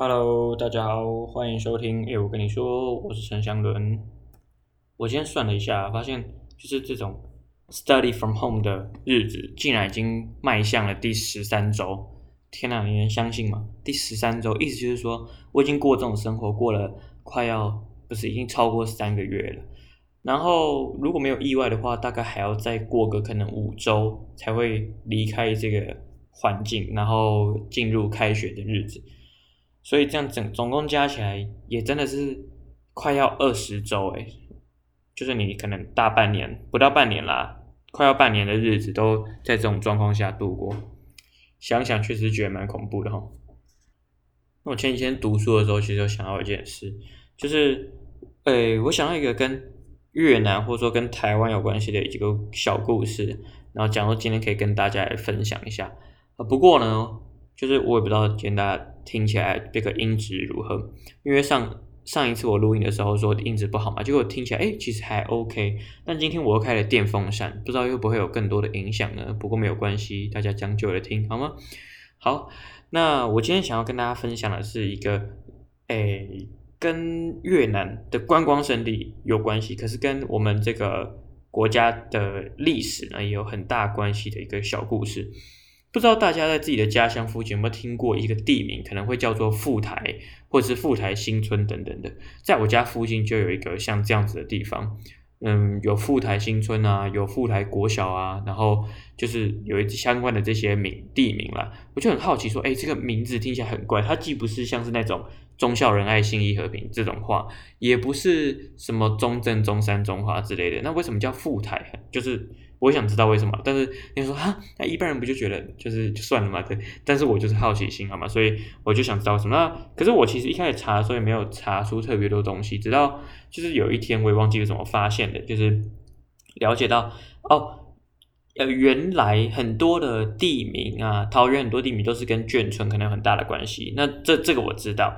Hello，大家好，欢迎收听。诶，我跟你说，我是陈祥伦。我今天算了一下，发现就是这种 study from home 的日子，竟然已经迈向了第十三周。天哪，你能相信吗？第十三周，意思就是说，我已经过这种生活过了快要，不是已经超过三个月了。然后如果没有意外的话，大概还要再过个可能五周才会离开这个环境，然后进入开学的日子。所以这样整总共加起来也真的是快要二十周诶，就是你可能大半年不到半年啦，快要半年的日子都在这种状况下度过，想想确实觉得蛮恐怖的哈。那我前几天读书的时候，其实有想到一件事，就是诶，我想到一个跟越南或者说跟台湾有关系的一个小故事，然后讲说今天可以跟大家来分享一下啊。不过呢。就是我也不知道今天大家听起来这个音质如何，因为上上一次我录音的时候说音质不好嘛，结果听起来诶、其实还 OK。但今天我又开了电风扇，不知道会不会有更多的影响呢？不过没有关系，大家将就着听好吗？好，那我今天想要跟大家分享的是一个诶、跟越南的观光胜地有关系，可是跟我们这个国家的历史呢也有很大关系的一个小故事。不知道大家在自己的家乡附近有没有听过一个地名，可能会叫做富台，或者是富台新村等等的。在我家附近就有一个像这样子的地方，嗯，有富台新村啊，有富台国小啊，然后就是有一相关的这些名地名啦。我就很好奇说，哎，这个名字听起来很怪，它既不是像是那种忠孝仁爱信义和平这种话，也不是什么中正中山中华之类的，那为什么叫富台？就是。我想知道为什么，但是你说哈，那一般人不就觉得就是就算了嘛？对，但是我就是好奇心好吗？所以我就想知道什么。那可是我其实一开始查，所以没有查出特别多东西。直到就是有一天，我也忘记怎么发现的，就是了解到哦，呃，原来很多的地名啊，桃园很多地名都是跟眷村可能有很大的关系。那这这个我知道。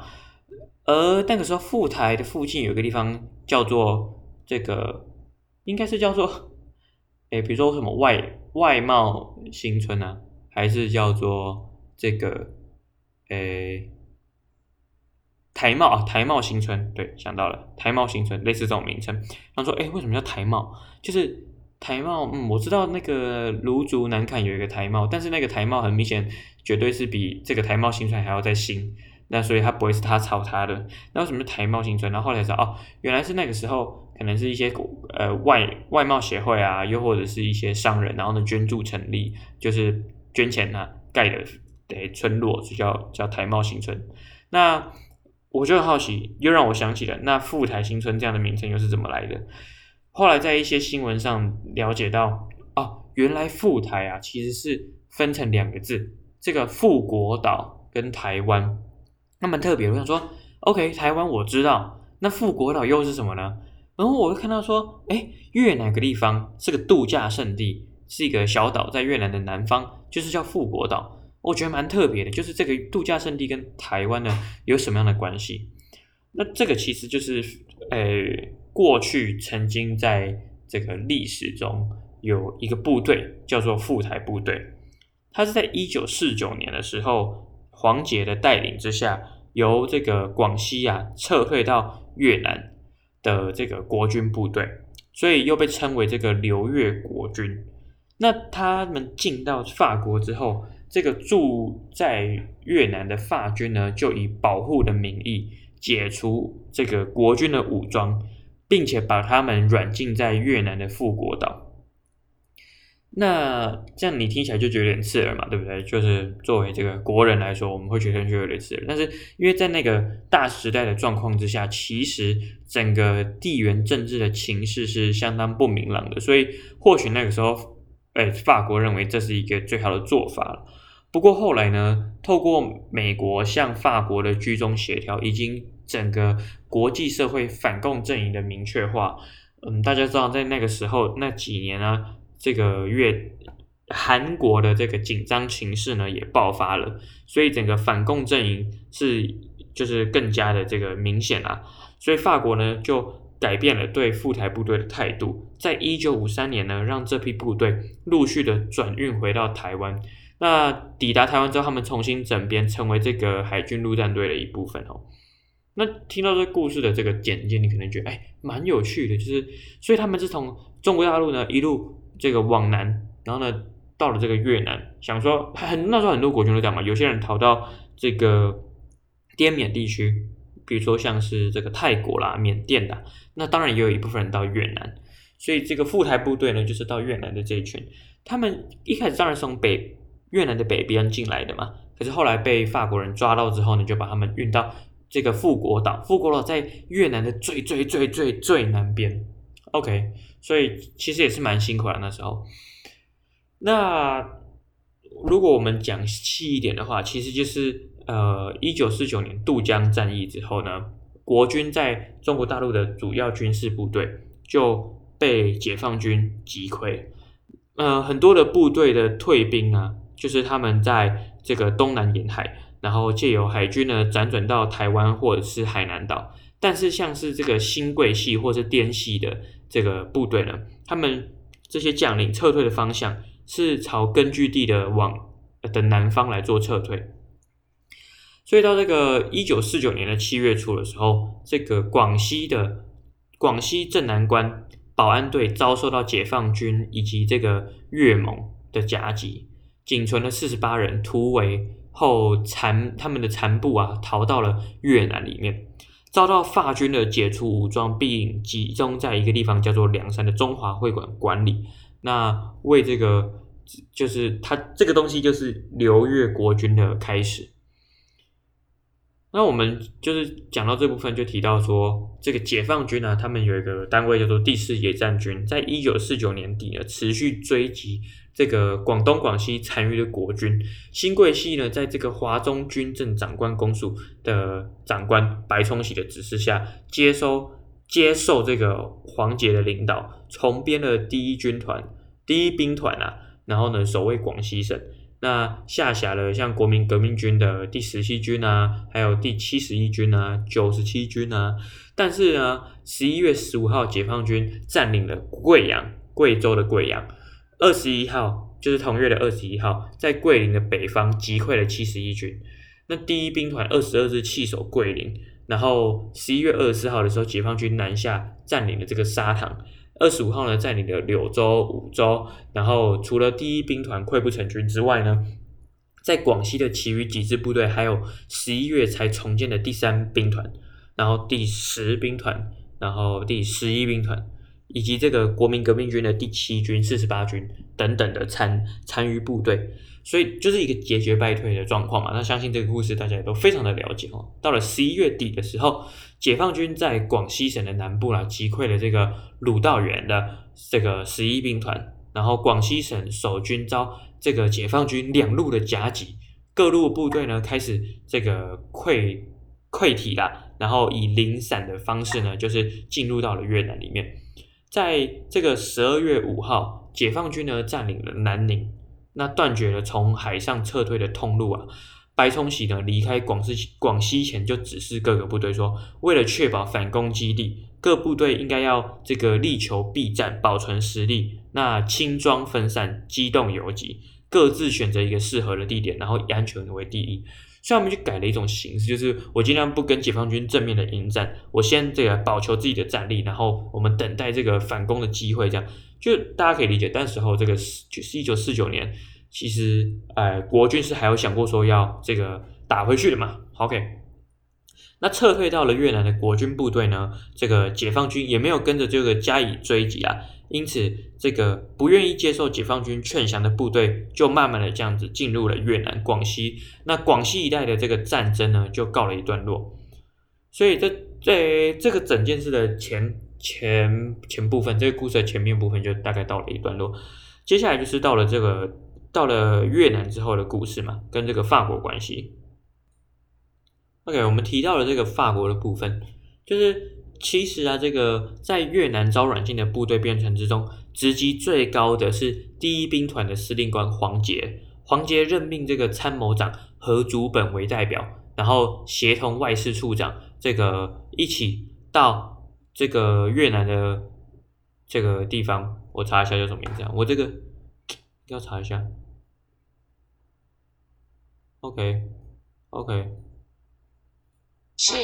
而那个时候，富台的附近有一个地方叫做这个，应该是叫做。诶，比如说什么外外贸新村啊，还是叫做这个诶台贸啊，台贸新村，对，想到了台贸新村，类似这种名称。他说，诶，为什么叫台贸？就是台贸，嗯，我知道那个芦竹南崁有一个台贸，但是那个台贸很明显绝对是比这个台贸新村还要再新，那所以它不会是他抄他的。那为什么是台贸新村？然后后来知道哦，原来是那个时候。可能是一些呃外外贸协会啊，又或者是一些商人，然后呢捐助成立，就是捐钱啊盖的的村落，就叫叫台贸新村。那我就很好奇，又让我想起了那富台新村这样的名称又是怎么来的？后来在一些新闻上了解到，哦，原来富台啊其实是分成两个字，这个富国岛跟台湾，那蛮特别。我想说，OK，台湾我知道，那富国岛又是什么呢？然后我会看到说，哎，越南个地方是个度假胜地，是一个小岛，在越南的南方，就是叫富国岛。我觉得蛮特别的，就是这个度假胜地跟台湾呢有什么样的关系？那这个其实就是，呃，过去曾经在这个历史中有一个部队叫做富台部队，它是在一九四九年的时候，黄杰的带领之下，由这个广西啊撤退到越南。的这个国军部队，所以又被称为这个流越国军。那他们进到法国之后，这个住在越南的法军呢，就以保护的名义解除这个国军的武装，并且把他们软禁在越南的富国岛。那这样你听起来就觉得有点刺耳嘛，对不对？就是作为这个国人来说，我们会觉得就有点刺耳。但是因为在那个大时代的状况之下，其实整个地缘政治的情势是相当不明朗的，所以或许那个时候，哎，法国认为这是一个最好的做法。不过后来呢，透过美国向法国的居中协调，已经整个国际社会反共阵营的明确化。嗯，大家知道在那个时候那几年啊。这个越韩国的这个紧张情势呢也爆发了，所以整个反共阵营是就是更加的这个明显啊，所以法国呢就改变了对赴台部队的态度，在一九五三年呢让这批部队陆续的转运回到台湾，那抵达台湾之后，他们重新整编，成为这个海军陆战队的一部分哦。那听到这故事的这个简介，你可能觉得哎，蛮有趣的，就是所以他们是从中国大陆呢一路这个往南，然后呢到了这个越南，想说很那时候很多国军都这样嘛，有些人逃到这个滇缅地区，比如说像是这个泰国啦、缅甸啦，那当然也有一部分人到越南，所以这个赴台部队呢就是到越南的这一群，他们一开始当然是从北越南的北边进来的嘛，可是后来被法国人抓到之后呢，就把他们运到。这个富国岛，富国岛在越南的最最最最最南边。OK，所以其实也是蛮辛苦的那时候。那如果我们讲细一点的话，其实就是呃，一九四九年渡江战役之后呢，国军在中国大陆的主要军事部队就被解放军击溃。呃，很多的部队的退兵啊，就是他们在这个东南沿海。然后借由海军呢，辗转到台湾或者是海南岛，但是像是这个新贵系或是滇系的这个部队呢，他们这些将领撤退的方向是朝根据地的往的南方来做撤退，所以到这个一九四九年的七月初的时候，这个广西的广西镇南关保安队遭受到解放军以及这个越盟的夹击，仅存了四十八人突围。后残他们的残部啊，逃到了越南里面，遭到法军的解除武装，并集中在一个地方叫做梁山的中华会馆管理。那为这个就是他这个东西就是留越国军的开始。那我们就是讲到这部分，就提到说，这个解放军呢、他们有一个单位叫做第四野战军，在一九四九年底呢，持续追击这个广东、广西残余的国军。新桂系呢，在这个华中军政长官公署的长官白崇禧的指示下，接收接受这个黄杰的领导，重编了第一军团、第一兵团啊，然后呢，守卫广西省。那下辖了像国民革命军的第十七军啊，还有第七十一军啊、九十七军啊。但是呢，十一月十五号，解放军占领了贵阳，贵州的贵阳。二十一号，就是同月的二十一号，在桂林的北方击溃了七十一军。那第一兵团二十二日弃守桂林，然后十一月二十四号的时候，解放军南下占领了这个沙塘。二十五号呢，占领了柳州、梧州，然后除了第一兵团溃不成军之外呢，在广西的其余几支部队，还有十一月才重建的第三兵团，然后第十兵团，然后第十一兵团，以及这个国民革命军的第七军、四十八军等等的参参与部队，所以就是一个节节败退的状况嘛。那相信这个故事大家也都非常的了解哦。到了十一月底的时候。解放军在广西省的南部啦，击溃了这个鲁道元的这个十一兵团，然后广西省守军遭这个解放军两路的夹击，各路部队呢开始这个溃溃体啦，然后以零散的方式呢，就是进入到了越南里面。在这个十二月五号，解放军呢占领了南宁，那断绝了从海上撤退的通路啊。白崇禧呢离开广西广西前，就指示各个部队说，为了确保反攻基地，各部队应该要这个力求避战，保存实力。那轻装分散，机动游击，各自选择一个适合的地点，然后以安全为第一。所以我们就改了一种形式，就是我尽量不跟解放军正面的迎战，我先这个保求自己的战力，然后我们等待这个反攻的机会。这样就大家可以理解。但时候这个是就是一九四九年。其实，呃，国军是还有想过说要这个打回去的嘛？OK，那撤退到了越南的国军部队呢，这个解放军也没有跟着这个加以追击啊，因此这个不愿意接受解放军劝降的部队，就慢慢的这样子进入了越南广西。那广西一带的这个战争呢，就告了一段落。所以这在这个整件事的前前前部分，这个故事的前面部分就大概到了一段落。接下来就是到了这个。到了越南之后的故事嘛，跟这个法国关系。OK，我们提到了这个法国的部分，就是其实啊，这个在越南招软禁的部队编成之中，职级最高的是第一兵团的司令官黄杰。黄杰任命这个参谋长何祖本为代表，然后协同外事处长这个一起到这个越南的这个地方。我查一下叫什么名字啊？我这个要查一下。OK，OK，是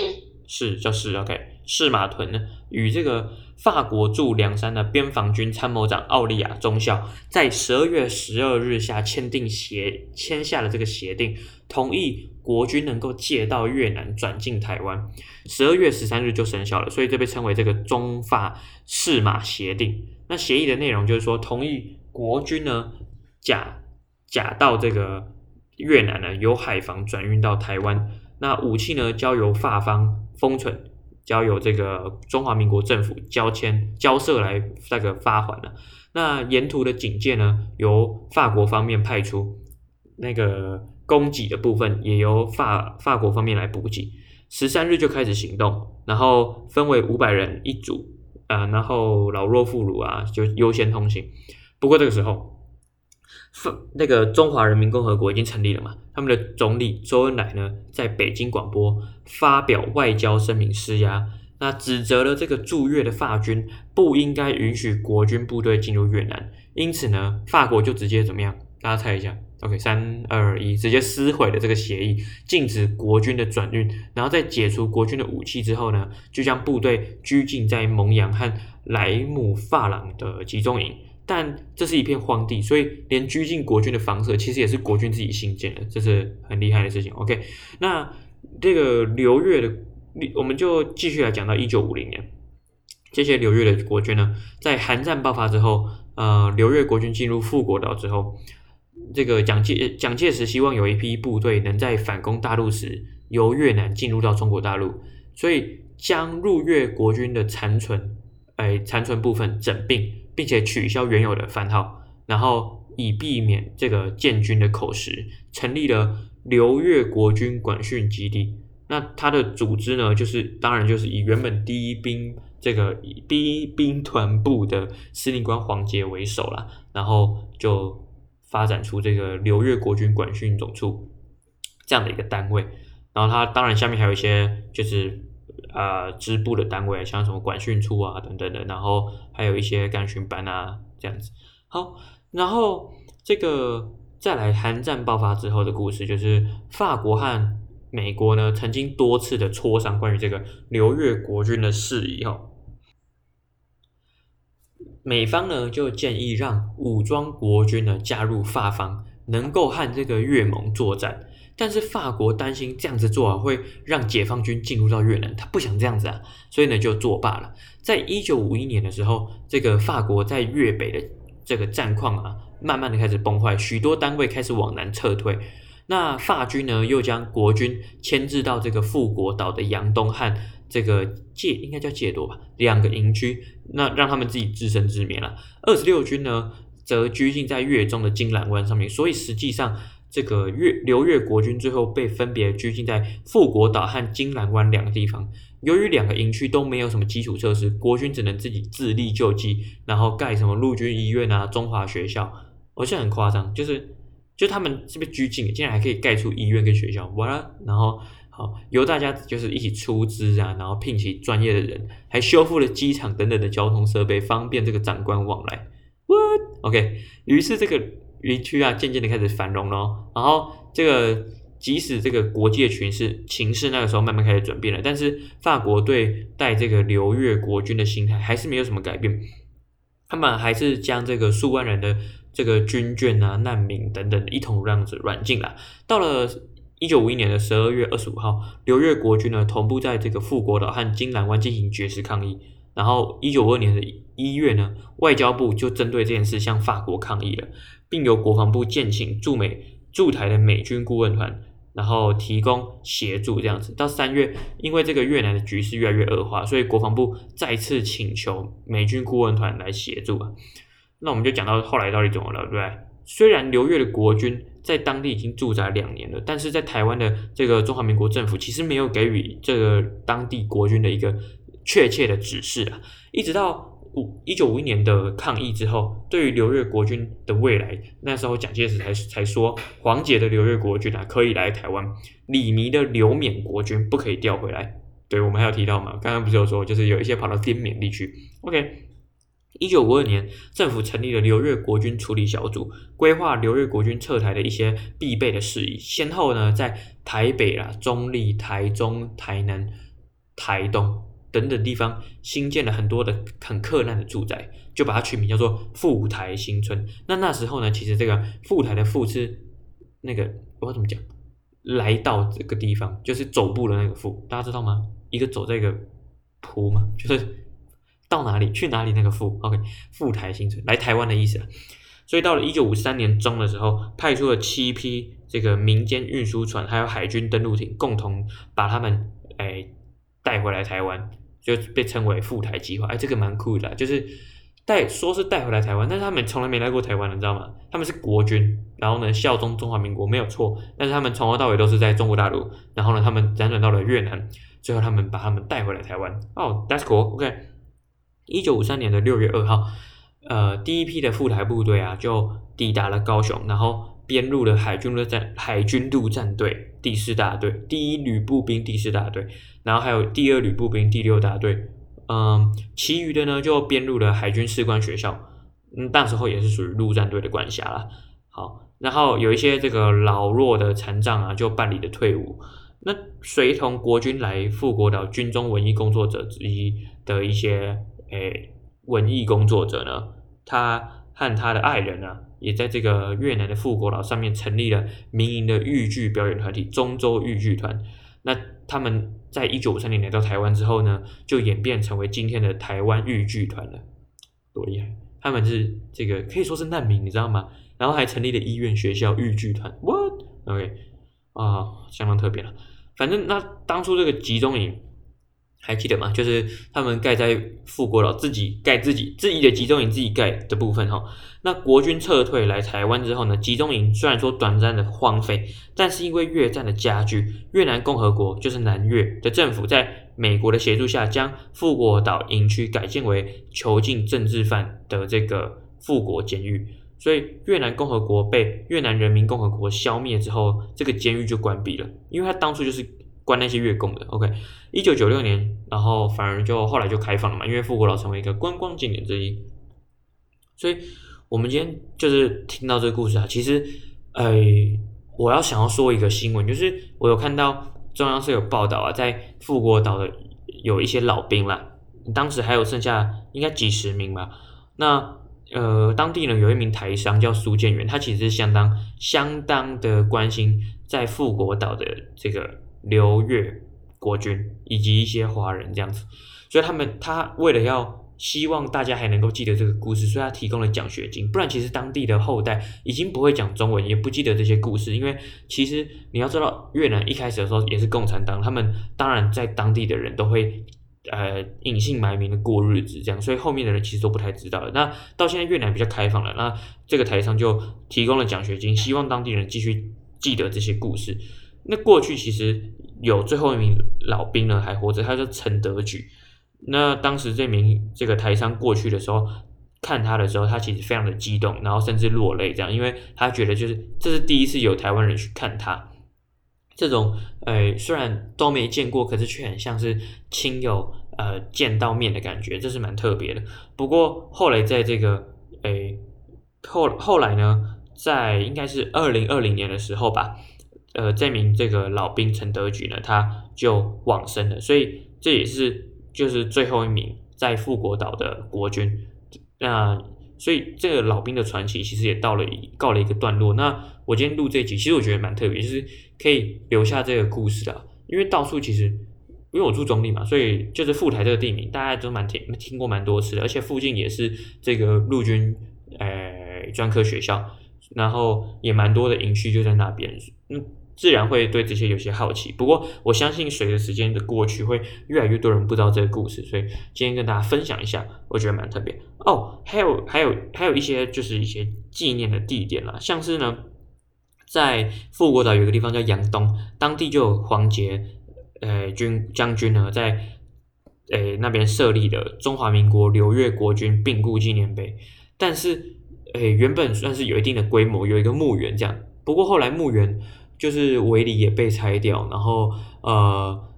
是就是 OK。赤马屯呢，与这个法国驻梁山的边防军参谋长奥利亚中校，在十二月十二日下签订协签下了这个协定，同意国军能够借到越南转进台湾。十二月十三日就生效了，所以这被称为这个中法赤马协定。那协议的内容就是说，同意国军呢假假到这个越南呢由海防转运到台湾，那武器呢交由法方封存。交由这个中华民国政府交签交涉来那个发还了。那沿途的警戒呢，由法国方面派出，那个供给的部分也由法法国方面来补给。十三日就开始行动，然后分为五百人一组啊，然后老弱妇孺啊就优先通行。不过这个时候。那个中华人民共和国已经成立了嘛？他们的总理周恩来呢，在北京广播发表外交声明施压，那指责了这个驻越的法军不应该允许国军部队进入越南，因此呢，法国就直接怎么样？大家猜一下？OK，三二一，直接撕毁了这个协议，禁止国军的转运，然后在解除国军的武器之后呢，就将部队拘禁在蒙阳和莱姆法朗的集中营。但这是一片荒地，所以连拘禁国军的房舍其实也是国军自己新建的，这是很厉害的事情。OK，那这个刘越的，我们就继续来讲到一九五零年，这些刘越的国军呢，在韩战爆发之后，呃，刘越国军进入富国岛之后，这个蒋介蒋介石希望有一批部队能在反攻大陆时由越南进入到中国大陆，所以将入越国军的残存，哎，残存部分整并。并且取消原有的番号，然后以避免这个建军的口实，成立了刘越国军管训基地。那它的组织呢，就是当然就是以原本第一兵这个第一兵团部的司令官黄杰为首啦，然后就发展出这个刘越国军管训总处这样的一个单位。然后它当然下面还有一些就是。呃，支部的单位，像什么管训处啊等等的，然后还有一些干训班啊这样子。好，然后这个再来韩战爆发之后的故事，就是法国和美国呢曾经多次的磋商关于这个刘越国军的事宜。哦，美方呢就建议让武装国军呢加入法方，能够和这个越盟作战。但是法国担心这样子做啊，会让解放军进入到越南，他不想这样子啊，所以呢就作罢了。在一九五一年的时候，这个法国在越北的这个战况啊，慢慢的开始崩坏，许多单位开始往南撤退。那法军呢，又将国军牵制到这个富国岛的杨东和这个界，应该叫界多吧，两个营区，那让他们自己自生自灭了。二十六军呢，则拘禁在越中的金兰湾上面，所以实际上。这个越刘越国军最后被分别拘禁在富国岛和金兰湾两个地方。由于两个营区都没有什么基础设施，国军只能自己自力救济，然后盖什么陆军医院啊、中华学校，而且很夸张，就是就他们是被拘禁，竟然还可以盖出医院跟学校，完了！然后好由大家就是一起出资啊，然后聘请专业的人，还修复了机场等等的交通设备，方便这个长官往来。What？OK，于是这个。地区啊，渐渐的开始繁荣了。然后，这个即使这个国际的情势情势那个时候慢慢开始转变了，但是法国对待这个流越国军的心态还是没有什么改变。他们还是将这个数万人的这个军眷啊、难民等等一同这样子软禁了。到了一九五一年的十二月二十五号，刘越国军呢同步在这个富国岛和金兰湾进行绝食抗议。然后一九五二年的一月呢，外交部就针对这件事向法国抗议了。并由国防部建请驻美驻台的美军顾问团，然后提供协助这样子。到三月，因为这个越南的局势越来越恶化，所以国防部再次请求美军顾问团来协助啊。那我们就讲到后来到底怎么了，对不对？虽然刘越的国军在当地已经驻扎两年了，但是在台湾的这个中华民国政府其实没有给予这个当地国军的一个确切的指示啊，一直到。一九五一年的抗议之后，对于留越国军的未来，那时候蒋介石才才说，黄杰的留越国军啊可以来台湾，李弥的留缅国军不可以调回来。对，我们还有提到嘛，刚刚不是有说，就是有一些跑到滇缅地区。OK，一九五二年，政府成立了留越国军处理小组，规划留越国军撤台的一些必备的事宜，先后呢在台北啦、中坜、台中、台南、台东等等地方新建了很多的很克难的住宅，就把它取名叫做富台新村。那那时候呢，其实这个富台的富是那个我怎么讲？来到这个地方就是走步的那个富，大家知道吗？一个走这个坡嘛，就是。到哪里去哪里？那个富，OK，富台新村来台湾的意思。所以到了一九五三年中的时候，派出了七批这个民间运输船，还有海军登陆艇，共同把他们诶带回来台湾，就被称为复台计划。哎，这个蛮酷的，就是带说是带回来台湾，但是他们从来没来过台湾，你知道吗？他们是国军，然后呢效忠中华民国没有错，但是他们从头到尾都是在中国大陆。然后呢，他们辗转到了越南，最后他们把他们带回来台湾。哦，That's cool，OK。一九五三年的六月二号，呃，第一批的复台部队啊，就抵达了高雄，然后编入了海军陆战海军陆战队第四大队、第一旅步兵第四大队，然后还有第二旅步兵第六大队，嗯、其余的呢就编入了海军士官学校，嗯，那时候也是属于陆战队的管辖啦。好，然后有一些这个老弱的残障啊，就办理了退伍。那随同国军来富国岛军中文艺工作者之一的一些。诶，文艺工作者呢，他和他的爱人呢，也在这个越南的富国岛上面成立了民营的豫剧表演团体中州豫剧团。那他们在一九五三年来到台湾之后呢，就演变成为今天的台湾豫剧团了，多厉害！他们是这个可以说是难民，你知道吗？然后还成立了医院、学校豫剧团。What？OK？啊，相当特别了。反正那当初这个集中营。还记得吗？就是他们盖在富国岛，自己盖自己自己的集中营，自己盖的部分哈。那国军撤退来台湾之后呢，集中营虽然说短暂的荒废，但是因为越战的加剧，越南共和国就是南越的政府，在美国的协助下，将富国岛营区改建为囚禁政治犯的这个富国监狱。所以越南共和国被越南人民共和国消灭之后，这个监狱就关闭了，因为他当初就是。关那些越共的，OK，一九九六年，然后反而就后来就开放了嘛，因为富国岛成为一个观光景点之一，所以我们今天就是听到这个故事啊，其实，呃，我要想要说一个新闻，就是我有看到中央社有报道啊，在富国岛的有一些老兵啦，当时还有剩下应该几十名吧，那呃，当地呢有一名台商叫苏建元，他其实是相当相当的关心在富国岛的这个。刘越国军以及一些华人这样子，所以他们他为了要希望大家还能够记得这个故事，所以他提供了奖学金。不然其实当地的后代已经不会讲中文，也不记得这些故事。因为其实你要知道，越南一开始的时候也是共产党，他们当然在当地的人都会呃隐姓埋名的过日子，这样，所以后面的人其实都不太知道了。那到现在越南比较开放了，那这个台商就提供了奖学金，希望当地人继续记得这些故事。那过去其实有最后一名老兵呢还活着，他叫陈德举。那当时这名这个台商过去的时候，看他的时候，他其实非常的激动，然后甚至落泪这样，因为他觉得就是这是第一次有台湾人去看他。这种呃虽然都没见过，可是却很像是亲友呃见到面的感觉，这是蛮特别的。不过后来在这个诶后后来呢，在应该是二零二零年的时候吧。呃，这名这个老兵陈德举呢，他就往生了，所以这也是就是最后一名在富国岛的国军。那所以这个老兵的传奇其实也到了告了一个段落。那我今天录这集，其实我觉得蛮特别，就是可以留下这个故事的，因为到处其实因为我住中坜嘛，所以就是富台这个地名大家都蛮听听过蛮多次的，而且附近也是这个陆军呃专科学校，然后也蛮多的营区就在那边，嗯。自然会对这些有些好奇，不过我相信随着时间的过去，会越来越多人不知道这个故事，所以今天跟大家分享一下，我觉得蛮特别哦。还有还有还有一些就是一些纪念的地点啦，像是呢，在富国岛有个地方叫阳东，当地就有黄杰呃军将军呢在呃那边设立的中华民国刘越国军病故纪念碑，但是呃原本算是有一定的规模，有一个墓园这样，不过后来墓园。就是围篱也被拆掉，然后呃，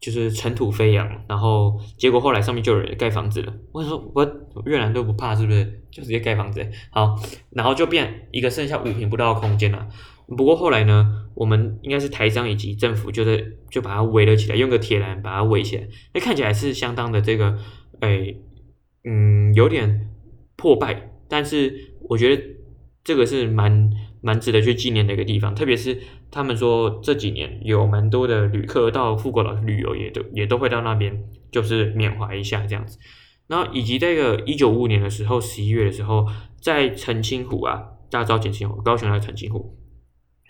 就是尘土飞扬，然后结果后来上面就有人盖房子了。我说我越南都不怕，是不是？就直接盖房子。好，然后就变一个剩下五坪不到的空间了。不过后来呢，我们应该是台商以及政府，就是就把它围了起来，用个铁栏把它围起来。那看起来是相当的这个，哎，嗯，有点破败，但是我觉得这个是蛮。蛮值得去纪念的一个地方，特别是他们说这几年有蛮多的旅客到富国岛旅游，也都也都会到那边，就是缅怀一下这样子。然后以及这个一九五五年的时候，十一月的时候，在澄清湖啊，大家知道澄清湖，高雄的澄清湖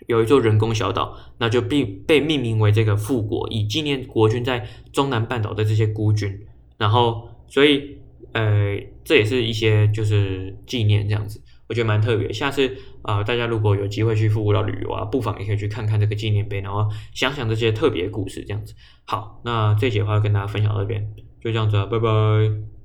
有一座人工小岛，那就并被命名为这个富国，以纪念国军在中南半岛的这些孤军。然后，所以呃，这也是一些就是纪念这样子。我觉得蛮特别，下次啊、大家如果有机会去富国岛旅游啊，不妨也可以去看看这个纪念碑，然后想想这些特别故事，这样子。好，那这节话跟大家分享到这边，就这样子啊，拜拜。